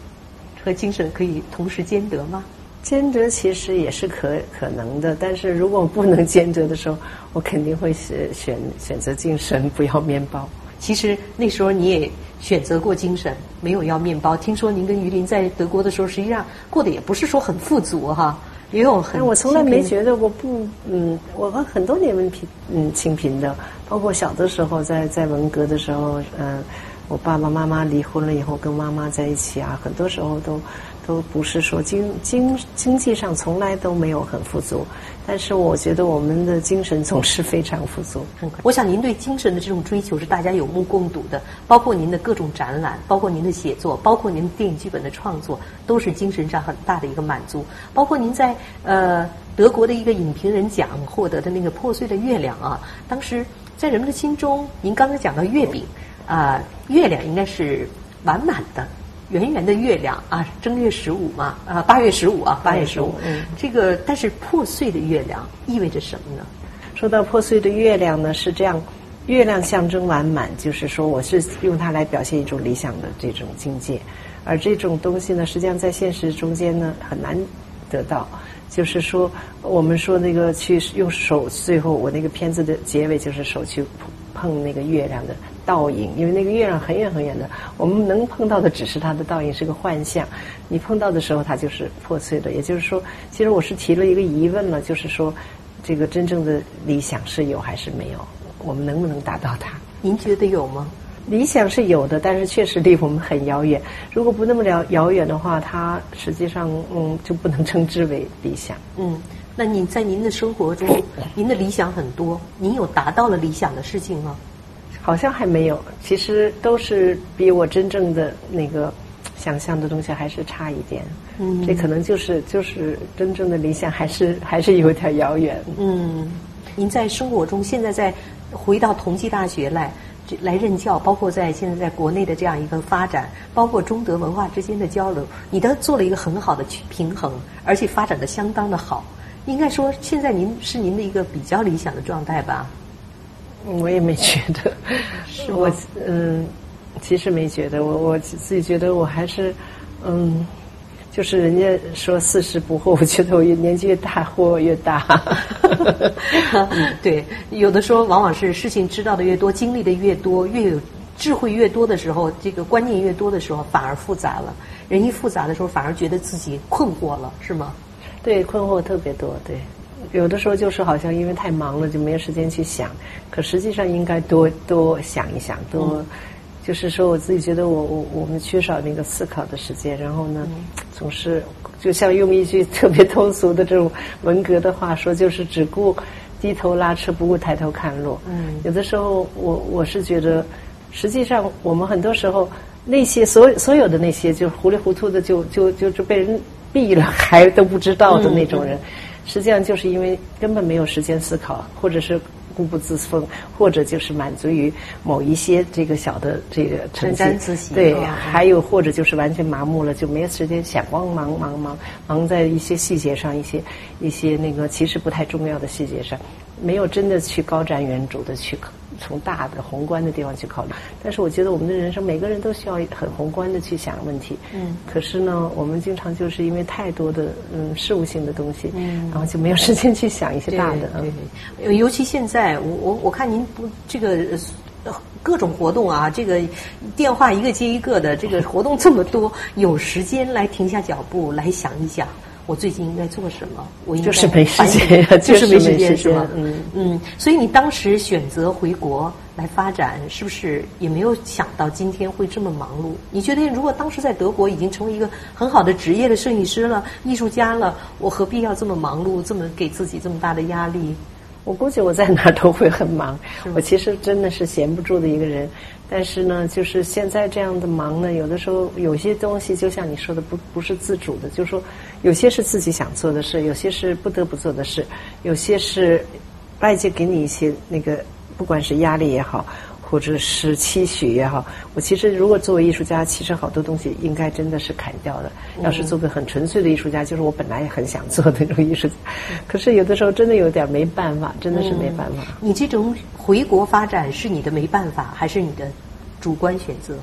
和精神可以同时兼得吗？兼得其实也是可可能的，但是如果不能兼得的时候，我肯定会选选选择精神，不要面包。其实那时候你也选择过精神，没有要面包。听说您跟于林在德国的时候，实际上过得也不是说很富足哈，也有很。我从来没觉得我不嗯，我们很多年文贫嗯清贫的，包括小的时候在在文革的时候，嗯，我爸爸妈妈离婚了以后跟妈妈在一起啊，很多时候都。都不是说经经经济上从来都没有很富足，但是我觉得我们的精神总是非常富足。我想您对精神的这种追求是大家有目共睹的，包括您的各种展览，包括您的写作，包括您电影剧本的创作，都是精神上很大的一个满足。包括您在呃德国的一个影评人奖获得的那个破碎的月亮啊，当时在人们的心中，您刚才讲到月饼啊，月亮应该是完满的。圆圆的月亮啊，正月十五嘛，啊，八月十五啊，八月十五。嗯，这个但是破碎的月亮意味着什么呢？说到破碎的月亮呢，是这样，月亮象征完满，就是说我是用它来表现一种理想的这种境界，而这种东西呢，实际上在现实中间呢很难得到。就是说，我们说那个去用手，最后我那个片子的结尾就是手去碰那个月亮的。倒影，因为那个月亮很远很远的，我们能碰到的只是它的倒影，是个幻象。你碰到的时候，它就是破碎的。也就是说，其实我是提了一个疑问了，就是说，这个真正的理想是有还是没有？我们能不能达到它？您觉得有吗？理想是有的，但是确实离我们很遥远。如果不那么遥遥远的话，它实际上嗯就不能称之为理想。嗯，那您在您的生活中，您的理想很多，您有达到了理想的事情吗？好像还没有，其实都是比我真正的那个想象的东西还是差一点。嗯，这可能就是就是真正的理想，还是 还是有点遥远。嗯，您在生活中现在在回到同济大学来来任教，包括在现在在国内的这样一个发展，包括中德文化之间的交流，你都做了一个很好的去平衡，而且发展的相当的好。应该说，现在您是您的一个比较理想的状态吧？我也没觉得，是我嗯，其实没觉得，我我自己觉得我还是嗯，就是人家说四十不惑，我觉得我越年纪越大，惑越大。对，有的时候往往是事情知道的越多，经历的越多，越有智慧越多的时候，这个观念越多的时候，反而复杂了。人一复杂的时候，反而觉得自己困惑了，是吗？对，困惑特别多，对。有的时候就是好像因为太忙了就没有时间去想，可实际上应该多多想一想，多就是说我自己觉得我我我们缺少那个思考的时间，然后呢，总是就像用一句特别通俗的这种文革的话说，就是只顾低头拉车，不顾抬头看路。嗯，有的时候我我是觉得，实际上我们很多时候那些所有所有的那些就糊里糊涂的就就就就被人。毙了还都不知道的那种人，实际上就是因为根本没有时间思考，或者是固步自封，或者就是满足于某一些这个小的这个成绩，对，还有或者就是完全麻木了，就没有时间想，光忙忙忙忙在一些细节上，一些一些那个其实不太重要的细节上，没有真的去高瞻远瞩的去。从大的宏观的地方去考虑，但是我觉得我们的人生每个人都需要很宏观的去想问题。嗯。可是呢，我们经常就是因为太多的嗯事务性的东西，嗯，然后就没有时间去想一些大的。对对。尤其现在，我我我看您不这个各种活动啊，这个电话一个接一个的，这个活动这么多，有时间来停下脚步来想一想。我最近应该做什么？我应该就是没时间，就是没时间，是吗？嗯嗯。所以你当时选择回国来发展，是不是也没有想到今天会这么忙碌？你觉得如果当时在德国已经成为一个很好的职业的摄影师了、艺术家了，我何必要这么忙碌，这么给自己这么大的压力？我估计我在哪儿都会很忙。我其实真的是闲不住的一个人。但是呢，就是现在这样的忙呢，有的时候有些东西就像你说的，不不是自主的，就是说有些是自己想做的事，有些是不得不做的事，有些是外界给你一些那个，不管是压力也好。或者是期许也好，我其实如果作为艺术家，其实好多东西应该真的是砍掉的。要是做个很纯粹的艺术家，就是我本来也很想做的那种艺术家，可是有的时候真的有点没办法，真的是没办法。你这种回国发展是你的没办法，还是你的主观选择？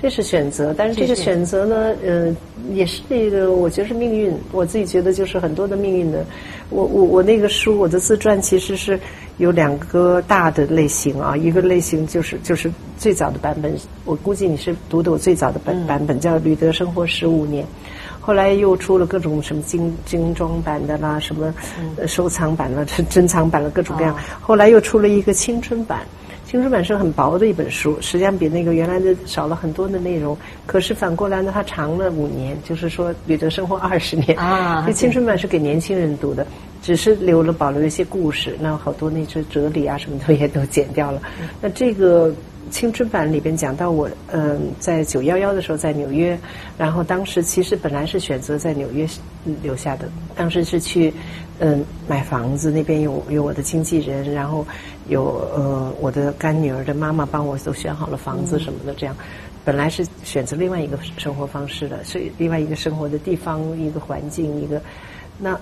这是选择，但是这个选择呢，呃，也是那个，我觉得是命运。我自己觉得就是很多的命运的。我我我那个书，我的自传其实是有两个大的类型啊，一个类型就是就是最早的版本，我估计你是读的我最早的版版本，叫《吕德生活十五年》，后来又出了各种什么精精装版的啦，什么收藏版了、珍藏版了，各种各样。后来又出了一个青春版。青春版是很薄的一本书，实际上比那个原来的少了很多的内容。可是反过来呢，它长了五年，就是说彼得生活二十年。啊，这青春版是给年轻人读的，只是留了保留一些故事，那好多那些哲理啊什么的也都剪掉了。那这个。青春版里边讲到我，嗯，在九幺幺的时候在纽约，然后当时其实本来是选择在纽约留下的，当时是去嗯买房子，那边有有我的经纪人，然后有呃我的干女儿的妈妈帮我都选好了房子什么的，这样本来是选择另外一个生活方式的，是另外一个生活的地方，一个环境，一个那。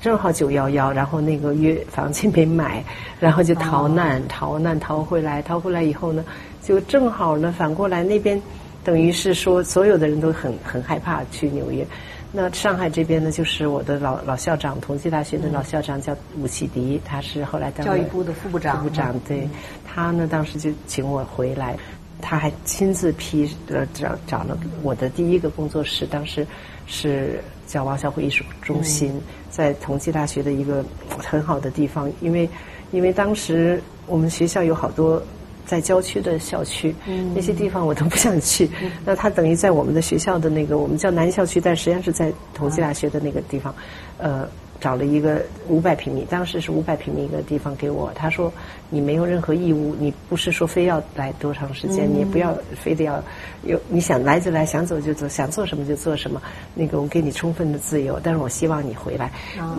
正好九幺幺，然后那个月房子没买，然后就逃难，逃难逃回来，逃回来以后呢，就正好呢，反过来那边等于是说，所有的人都很很害怕去纽约。那上海这边呢，就是我的老老校长，同济大学的老校长叫武启迪，他是后来当教育部的副部长。副部长对，他呢当时就请我回来，他还亲自批呃找找了我的第一个工作室，当时是叫王小虎艺术中心。在同济大学的一个很好的地方，因为因为当时我们学校有好多在郊区的校区，那些地方我都不想去。那他等于在我们的学校的那个我们叫南校区，但实际上是在同济大学的那个地方，呃。找了一个五百平米，当时是五百平米一个地方给我。他说：“你没有任何义务，你不是说非要来多长时间，你也不要非得要有你想来就来，想走就走，想做什么就做什么。那个我给你充分的自由，但是我希望你回来。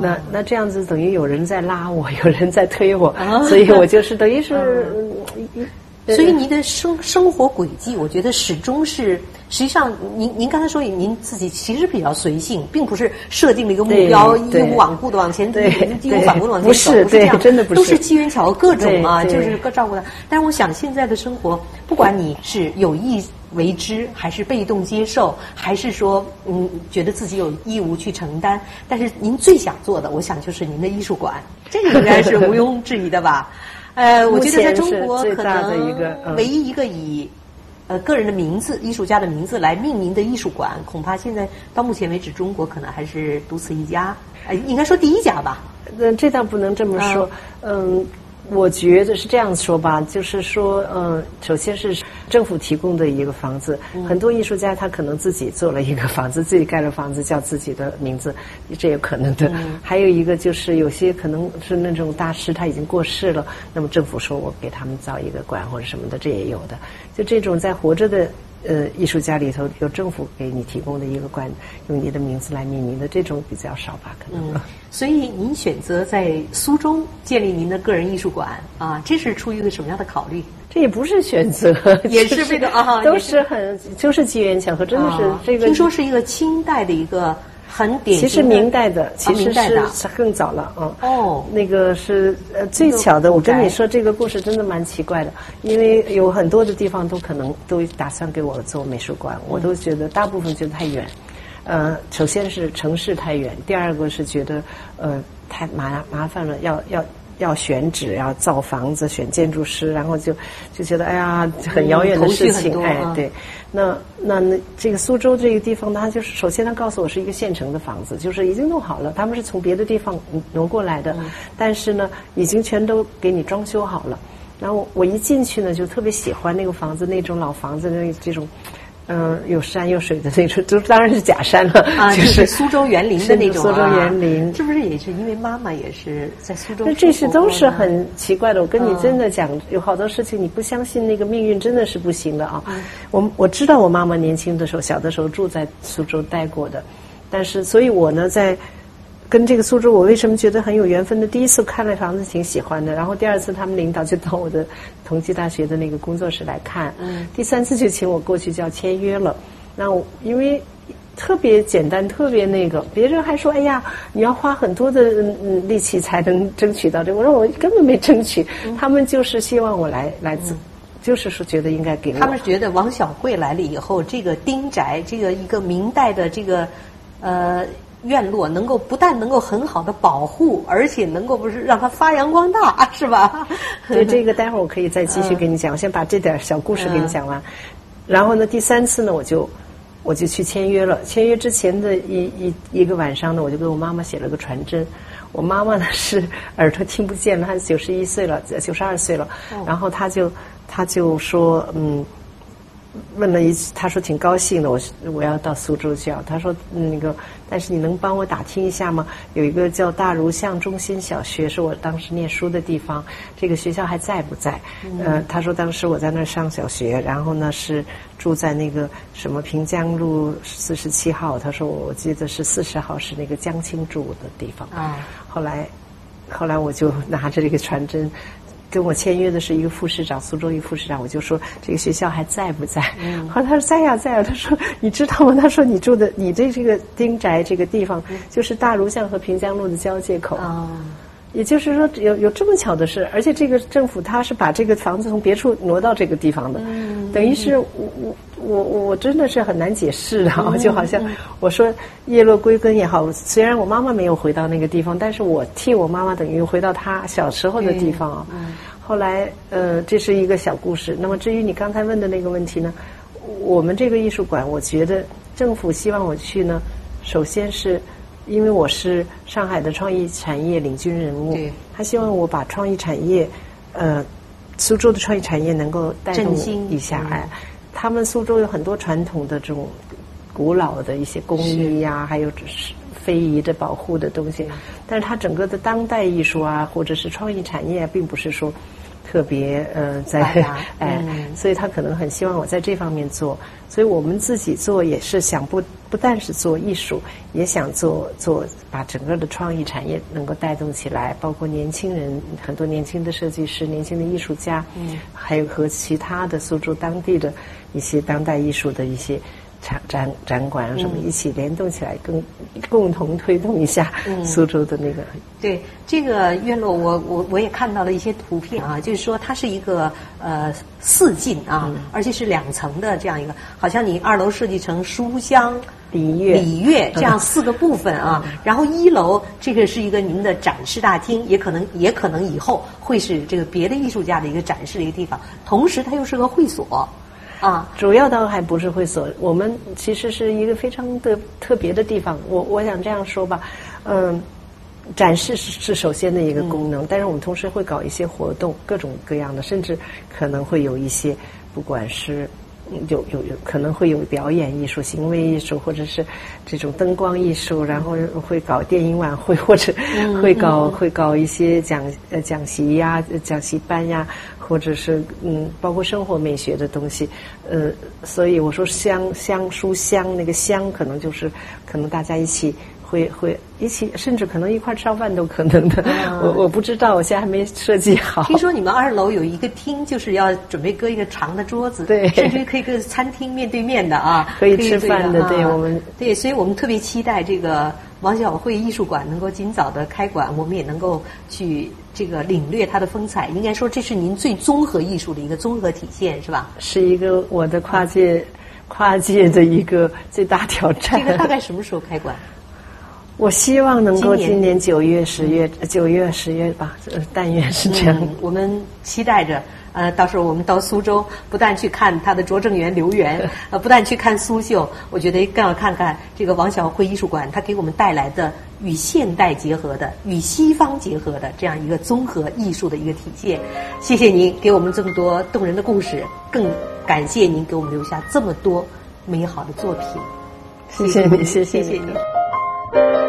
那那这样子等于有人在拉我，有人在推我，所以我就是等于是。”所以您的生生活轨迹，我觉得始终是，实际上您您刚才说您自己其实比较随性，并不是设定了一个目标，义无反顾的往前，义无反顾的往前走，不是这样，真的不是，都是机缘巧合，各种啊，就是各照顾的。但是我想现在的生活，不管你是有意为之，还是被动接受，还是说嗯觉得自己有义务去承担，但是您最想做的，我想就是您的艺术馆，这个应该是毋庸置疑的吧。呃，我觉得在中国可能唯一一个以呃个人的名字、艺术家的名字来命名的艺术馆，恐怕现在到目前为止，中国可能还是独此一家，呃，应该说第一家吧。那这倒不能这么说，嗯。我觉得是这样说吧，就是说，嗯，首先是政府提供的一个房子，很多艺术家他可能自己做了一个房子，自己盖了房子叫自己的名字，这有可能的。还有一个就是有些可能是那种大师他已经过世了，那么政府说我给他们造一个馆或者什么的，这也有的。就这种在活着的。呃，艺术家里头有政府给你提供的一个馆，用你的名字来命名的这种比较少吧？可能。所以您选择在苏州建立您的个人艺术馆啊，这是出于一个什么样的考虑？这也不是选择，也是为了啊，都是很就是机缘巧合，真的是这个。听说是一个清代的一个。很典型，其实明代的其实是更早了，啊。哦。那个是呃最巧的，我跟你说这个故事真的蛮奇怪的，因为有很多的地方都可能都打算给我做美术馆，我都觉得大部分觉得太远，呃，首先是城市太远，第二个是觉得呃太麻麻烦了，要要。要选址，要造房子，选建筑师，然后就就觉得哎呀，很遥远的事情，哎，对。那那那这个苏州这个地方，他就是首先他告诉我是一个现成的房子，就是已经弄好了，他们是从别的地方挪过来的，但是呢，已经全都给你装修好了。然后我一进去呢，就特别喜欢那个房子，那种老房子那这种。嗯，有山有水的那种，就当然是假山了。啊，就是苏州园林的那种苏州园林，是不是也是因为妈妈也是在苏州？那这些都是很奇怪的。我跟你真的讲，有好多事情你不相信，那个命运真的是不行的啊。我我知道我妈妈年轻的时候，小的时候住在苏州待过的，但是所以我呢在。跟这个苏州，我为什么觉得很有缘分呢？第一次看了房子挺喜欢的，然后第二次他们领导就到我的同济大学的那个工作室来看，嗯第三次就请我过去就要签约了。那因为特别简单，特别那个，别人还说哎呀，你要花很多的力气才能争取到这。我说我根本没争取，他们就是希望我来来自，就是说觉得应该给。他们觉得王小慧来了以后，这个丁宅，这个一个明代的这个呃。院落能够不但能够很好的保护，而且能够不是让它发扬光大，是吧？对，这个待会儿我可以再继续给你讲。我先把这点小故事给你讲完。然后呢，第三次呢，我就我就去签约了。签约之前的一一一个晚上呢，我就给我妈妈写了个传真。我妈妈呢是耳朵听不见了，她九十一岁了，九十二岁了。然后她就她就说嗯。问了一次，他说挺高兴的。我我要到苏州去啊。他说那个，但是你能帮我打听一下吗？有一个叫大如巷中心小学，是我当时念书的地方。这个学校还在不在？呃，他说当时我在那儿上小学，然后呢是住在那个什么平江路四十七号。他说我记得是四十号是那个江青住的地方。啊。后来，后来我就拿着这个传真。跟我签约的是一个副市长，苏州一副市长，我就说这个学校还在不在？后来 他说在呀在呀。他说你知道吗？他说你住的你这这个丁宅这个地方，就是大儒巷和平江路的交界口。也就是说，有有这么巧的事，而且这个政府他是把这个房子从别处挪到这个地方的，等于是我我我我真的是很难解释啊，就好像我说叶落归根也好，虽然我妈妈没有回到那个地方，但是我替我妈妈等于回到她小时候的地方啊。后来呃，这是一个小故事。那么至于你刚才问的那个问题呢，我们这个艺术馆，我觉得政府希望我去呢，首先是。因为我是上海的创意产业领军人物，他希望我把创意产业，呃，苏州的创意产业能够带动一下。哎，他们苏州有很多传统的这种古老的一些工艺呀，还有是非遗的保护的东西，但是它整个的当代艺术啊，或者是创意产业，并不是说。特别呃，在 哎，所以他可能很希望我在这方面做，所以我们自己做也是想不不但是做艺术，也想做做把整个的创意产业能够带动起来，包括年轻人很多年轻的设计师、年轻的艺术家，嗯，还有和其他的苏州当地的一些当代艺术的一些。展展展馆啊什么一起联动起来，跟共同推动一下 苏州的那个。对这个院落，我我我也看到了一些图片啊，就是说它是一个呃四进啊，而且是两层的这样一个，好像你二楼设计成书香礼乐礼乐这样四个部分啊，然后一楼这个是一个您的展示大厅，也可能也可能以后会是这个别的艺术家的一个展示的一个地方，同时它又是个会所。啊，主要倒还不是会所，我们其实是一个非常的特别的地方。我我想这样说吧，嗯，展示是是首先的一个功能，但是我们同时会搞一些活动，各种各样的，甚至可能会有一些，不管是。有有有可能会有表演艺术、行为艺术，或者是这种灯光艺术，然后会搞电影晚会，或者会搞会搞一些讲呃讲习呀、讲习班呀，或者是嗯，包括生活美学的东西，呃，所以我说香香书香那个香，可能就是可能大家一起。会会一起，甚至可能一块吃饭都可能的。我我不知道，我现在还没设计好。听说你们二楼有一个厅，就是要准备搁一个长的桌子，对，甚至可以跟餐厅面对面的啊，可以吃饭的。对我们，对，所以我们特别期待这个王小慧艺术馆能够尽早的开馆，我们也能够去这个领略它的风采。应该说，这是您最综合艺术的一个综合体现，是吧？是一个我的跨界跨界的一个最大挑战。这个大概什么时候开馆？我希望能够今年九月、十月、九月、十月吧，但愿是这样。我们期待着，呃，到时候我们到苏州，不但去看他的拙政园留园，呃，不但去看苏绣，我觉得更要看看这个王小慧艺术馆，它给我们带来的与现代结合的、与西方结合的这样一个综合艺术的一个体现。谢谢您给我们这么多动人的故事，更感谢您给我们留下这么多美好的作品。谢谢你，谢谢谢你。